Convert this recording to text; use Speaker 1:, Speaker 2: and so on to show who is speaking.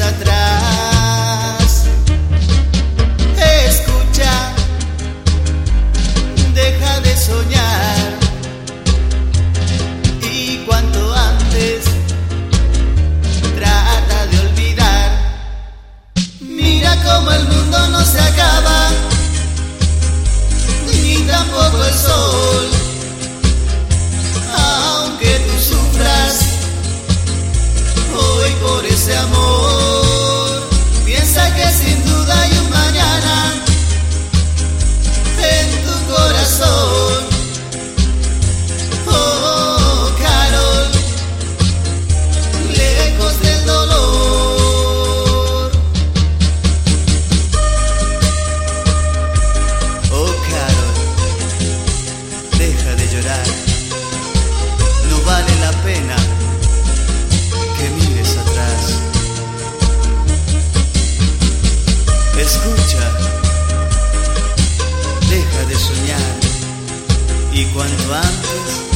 Speaker 1: atrás. Escucha, deja de soñar. Y cuanto antes, trata de olvidar. Mira cómo el mundo no se acaba. llorar. No vale la pena que mires atrás. Escucha, deja de soñar y cuanto antes...